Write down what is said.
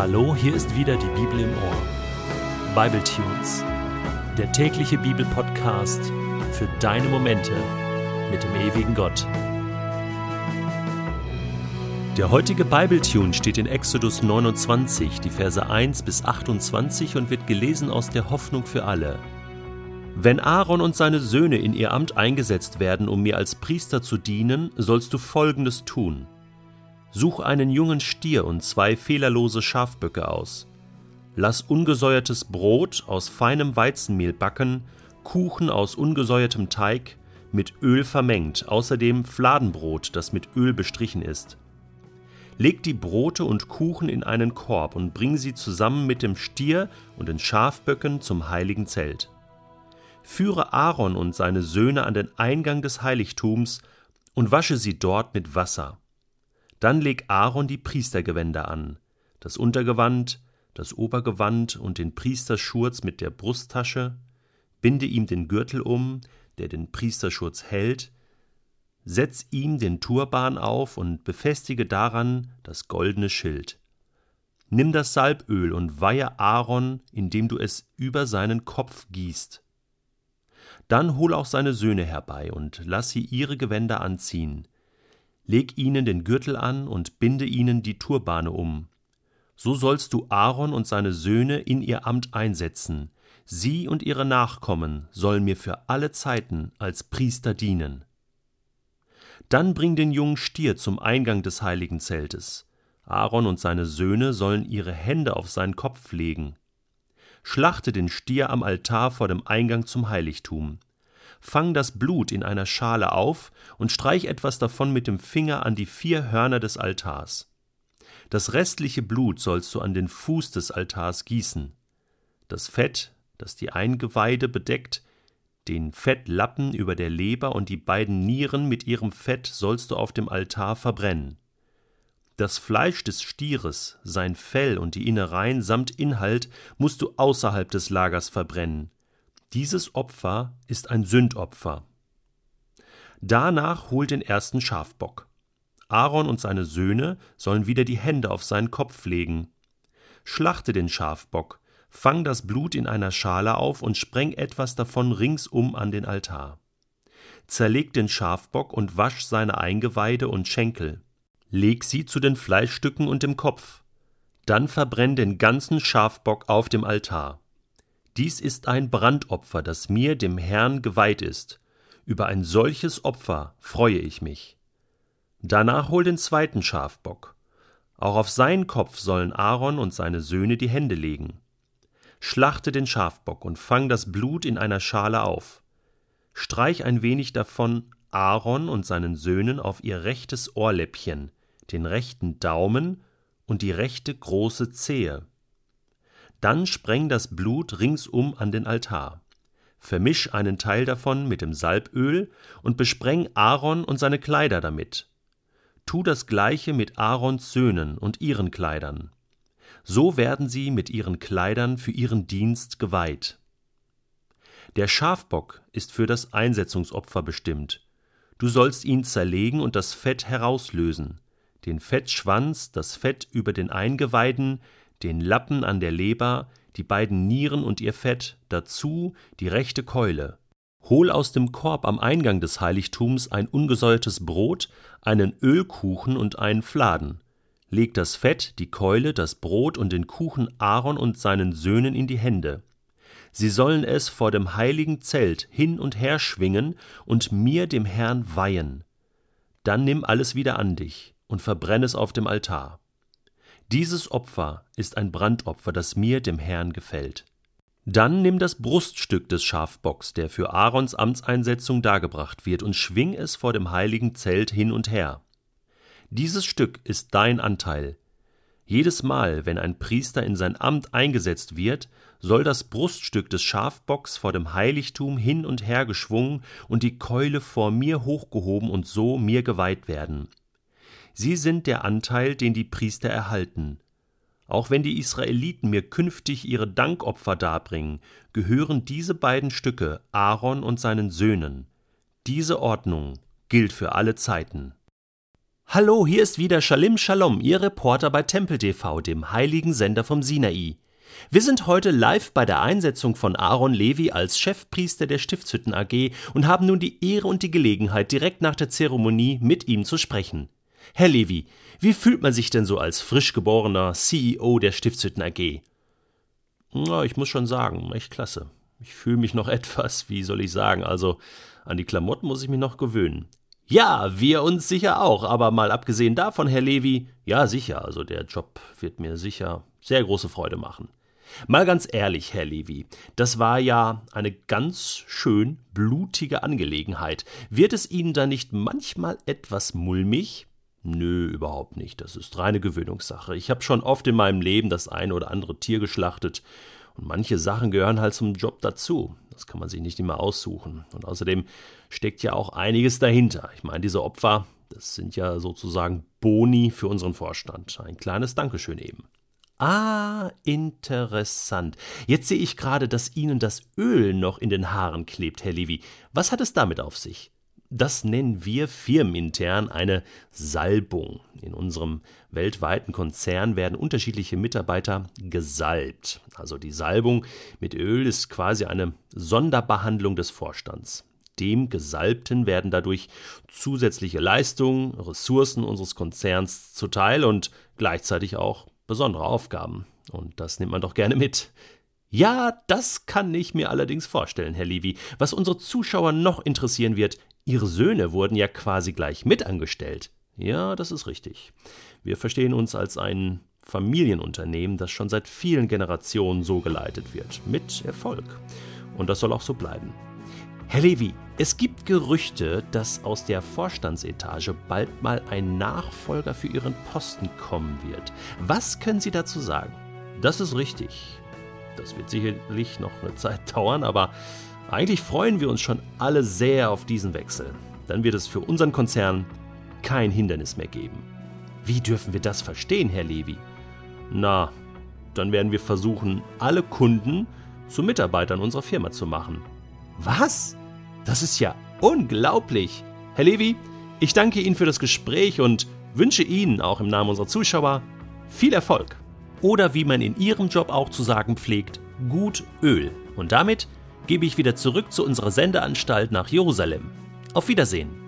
Hallo, hier ist wieder die Bibel im Ohr. Bible Tunes, der tägliche Bibelpodcast für deine Momente mit dem ewigen Gott. Der heutige Bible Tune steht in Exodus 29, die Verse 1 bis 28 und wird gelesen aus der Hoffnung für alle. Wenn Aaron und seine Söhne in ihr Amt eingesetzt werden, um mir als Priester zu dienen, sollst du Folgendes tun. Such einen jungen Stier und zwei fehlerlose Schafböcke aus. Lass ungesäuertes Brot aus feinem Weizenmehl backen, Kuchen aus ungesäuertem Teig, mit Öl vermengt, außerdem Fladenbrot, das mit Öl bestrichen ist. Leg die Brote und Kuchen in einen Korb und bring sie zusammen mit dem Stier und den Schafböcken zum heiligen Zelt. Führe Aaron und seine Söhne an den Eingang des Heiligtums und wasche sie dort mit Wasser. Dann leg Aaron die Priestergewänder an, das Untergewand, das Obergewand und den Priesterschurz mit der Brusttasche, binde ihm den Gürtel um, der den Priesterschurz hält, setz ihm den Turban auf und befestige daran das goldene Schild. Nimm das Salböl und weihe Aaron, indem du es über seinen Kopf gießt. Dann hol auch seine Söhne herbei und lass sie ihre Gewänder anziehen, leg ihnen den Gürtel an und binde ihnen die Turbane um. So sollst du Aaron und seine Söhne in ihr Amt einsetzen, sie und ihre Nachkommen sollen mir für alle Zeiten als Priester dienen. Dann bring den jungen Stier zum Eingang des heiligen Zeltes. Aaron und seine Söhne sollen ihre Hände auf seinen Kopf legen. Schlachte den Stier am Altar vor dem Eingang zum Heiligtum fang das Blut in einer Schale auf und streich etwas davon mit dem Finger an die vier Hörner des Altars. Das restliche Blut sollst du an den Fuß des Altars gießen. Das Fett, das die Eingeweide bedeckt, den Fettlappen über der Leber und die beiden Nieren mit ihrem Fett sollst du auf dem Altar verbrennen. Das Fleisch des Stieres, sein Fell und die Innereien samt Inhalt musst du außerhalb des Lagers verbrennen, dieses Opfer ist ein Sündopfer. Danach hol den ersten Schafbock. Aaron und seine Söhne sollen wieder die Hände auf seinen Kopf legen. Schlachte den Schafbock, fang das Blut in einer Schale auf und spreng etwas davon ringsum an den Altar. Zerleg den Schafbock und wasch seine Eingeweide und Schenkel. Leg sie zu den Fleischstücken und dem Kopf. Dann verbrenn den ganzen Schafbock auf dem Altar. Dies ist ein Brandopfer, das mir, dem Herrn, geweiht ist. Über ein solches Opfer freue ich mich. Danach hol den zweiten Schafbock. Auch auf seinen Kopf sollen Aaron und seine Söhne die Hände legen. Schlachte den Schafbock und fang das Blut in einer Schale auf. Streich ein wenig davon Aaron und seinen Söhnen auf ihr rechtes Ohrläppchen, den rechten Daumen und die rechte große Zehe. Dann spreng das Blut ringsum an den Altar. Vermisch einen Teil davon mit dem Salböl und bespreng Aaron und seine Kleider damit. Tu das gleiche mit Aarons Söhnen und ihren Kleidern. So werden sie mit ihren Kleidern für ihren Dienst geweiht. Der Schafbock ist für das Einsetzungsopfer bestimmt. Du sollst ihn zerlegen und das Fett herauslösen, den Fettschwanz, das Fett über den Eingeweiden, den Lappen an der Leber, die beiden Nieren und ihr Fett, dazu die rechte Keule. Hol aus dem Korb am Eingang des Heiligtums ein ungesäuertes Brot, einen Ölkuchen und einen Fladen. Leg das Fett, die Keule, das Brot und den Kuchen Aaron und seinen Söhnen in die Hände. Sie sollen es vor dem heiligen Zelt hin und her schwingen und mir dem Herrn weihen. Dann nimm alles wieder an dich und verbrenn es auf dem Altar. Dieses Opfer ist ein Brandopfer, das mir, dem Herrn, gefällt. Dann nimm das Bruststück des Schafbocks, der für Aarons Amtseinsetzung dargebracht wird, und schwing es vor dem heiligen Zelt hin und her. Dieses Stück ist dein Anteil. Jedes Mal, wenn ein Priester in sein Amt eingesetzt wird, soll das Bruststück des Schafbocks vor dem Heiligtum hin und her geschwungen und die Keule vor mir hochgehoben und so mir geweiht werden. Sie sind der Anteil, den die Priester erhalten. Auch wenn die Israeliten mir künftig ihre Dankopfer darbringen, gehören diese beiden Stücke Aaron und seinen Söhnen. Diese Ordnung gilt für alle Zeiten. Hallo, hier ist wieder Shalim Shalom, Ihr Reporter bei Tempel TV, dem heiligen Sender vom Sinai. Wir sind heute live bei der Einsetzung von Aaron Levi als Chefpriester der Stiftshütten AG und haben nun die Ehre und die Gelegenheit, direkt nach der Zeremonie mit ihm zu sprechen. Herr Levi, wie fühlt man sich denn so als frisch geborener CEO der Stiftshütten AG? Na, ich muss schon sagen, echt klasse. Ich fühle mich noch etwas, wie soll ich sagen, also an die Klamotten muss ich mich noch gewöhnen. Ja, wir uns sicher auch, aber mal abgesehen davon, Herr Levi, ja sicher, also der Job wird mir sicher sehr große Freude machen. Mal ganz ehrlich, Herr Levi, das war ja eine ganz schön blutige Angelegenheit. Wird es Ihnen da nicht manchmal etwas mulmig? Nö, überhaupt nicht. Das ist reine Gewöhnungssache. Ich habe schon oft in meinem Leben das eine oder andere Tier geschlachtet und manche Sachen gehören halt zum Job dazu. Das kann man sich nicht immer aussuchen. Und außerdem steckt ja auch einiges dahinter. Ich meine, diese Opfer, das sind ja sozusagen Boni für unseren Vorstand. Ein kleines Dankeschön eben. Ah, interessant. Jetzt sehe ich gerade, dass Ihnen das Öl noch in den Haaren klebt, Herr Levi. Was hat es damit auf sich? Das nennen wir firmenintern eine Salbung. In unserem weltweiten Konzern werden unterschiedliche Mitarbeiter gesalbt. Also die Salbung mit Öl ist quasi eine Sonderbehandlung des Vorstands. Dem Gesalbten werden dadurch zusätzliche Leistungen, Ressourcen unseres Konzerns zuteil und gleichzeitig auch besondere Aufgaben. Und das nimmt man doch gerne mit. Ja, das kann ich mir allerdings vorstellen, Herr Levy. Was unsere Zuschauer noch interessieren wird, Ihre Söhne wurden ja quasi gleich mitangestellt. Ja, das ist richtig. Wir verstehen uns als ein Familienunternehmen, das schon seit vielen Generationen so geleitet wird. Mit Erfolg. Und das soll auch so bleiben. Herr Levy, es gibt Gerüchte, dass aus der Vorstandsetage bald mal ein Nachfolger für Ihren Posten kommen wird. Was können Sie dazu sagen? Das ist richtig. Das wird sicherlich noch eine Zeit dauern, aber eigentlich freuen wir uns schon alle sehr auf diesen Wechsel. Dann wird es für unseren Konzern kein Hindernis mehr geben. Wie dürfen wir das verstehen, Herr Levi? Na, dann werden wir versuchen, alle Kunden zu Mitarbeitern unserer Firma zu machen. Was? Das ist ja unglaublich. Herr Levi, ich danke Ihnen für das Gespräch und wünsche Ihnen auch im Namen unserer Zuschauer viel Erfolg. Oder wie man in Ihrem Job auch zu sagen pflegt, gut Öl. Und damit gebe ich wieder zurück zu unserer Sendeanstalt nach Jerusalem. Auf Wiedersehen.